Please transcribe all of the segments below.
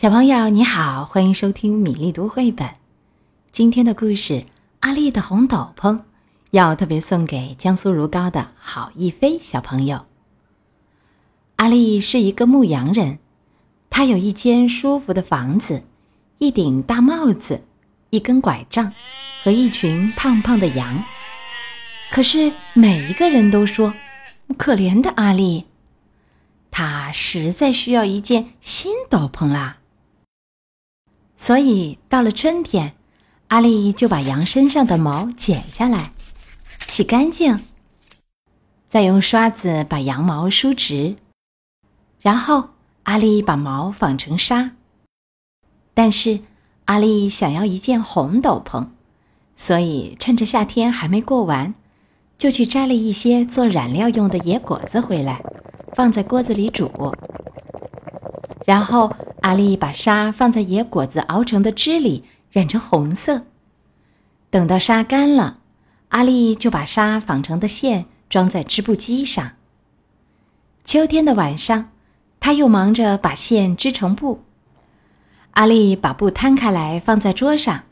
小朋友你好，欢迎收听米粒读绘本。今天的故事《阿丽的红斗篷》要特别送给江苏如皋的郝一飞小朋友。阿丽是一个牧羊人，她有一间舒服的房子，一顶大帽子，一根拐杖和一群胖胖的羊。可是每一个人都说，可怜的阿丽，她实在需要一件新斗篷啦。所以到了春天，阿丽就把羊身上的毛剪下来，洗干净，再用刷子把羊毛梳直，然后阿丽把毛纺成纱。但是阿丽想要一件红斗篷，所以趁着夏天还没过完，就去摘了一些做染料用的野果子回来，放在锅子里煮。然后，阿丽把纱放在野果子熬成的汁里，染成红色。等到纱干了，阿丽就把纱纺成的线装在织布机上。秋天的晚上，她又忙着把线织成布。阿丽把布摊开来放在桌上，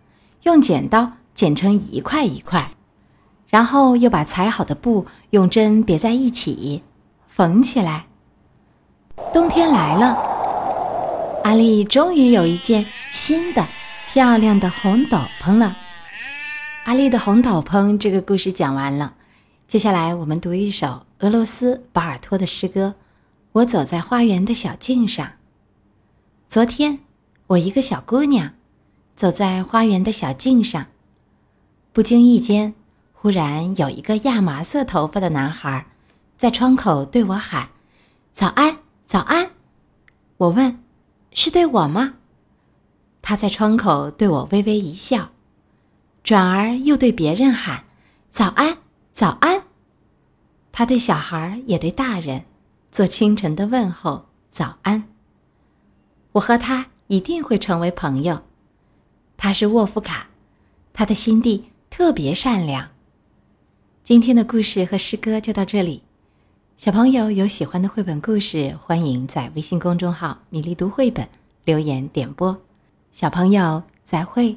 用剪刀剪成一块一块，然后又把裁好的布用针别在一起，缝起来。冬天来了。阿丽终于有一件新的、漂亮的红斗篷了。阿丽的红斗篷这个故事讲完了，接下来我们读一首俄罗斯保尔托的诗歌《我走在花园的小径上》。昨天，我一个小姑娘，走在花园的小径上，不经意间，忽然有一个亚麻色头发的男孩，在窗口对我喊：“早安，早安！”我问。是对我吗？他在窗口对我微微一笑，转而又对别人喊：“早安，早安。”他对小孩也对大人做清晨的问候：“早安。”我和他一定会成为朋友。他是沃夫卡，他的心地特别善良。今天的故事和诗歌就到这里。小朋友有喜欢的绘本故事，欢迎在微信公众号“米粒读绘本”留言点播。小朋友，再会。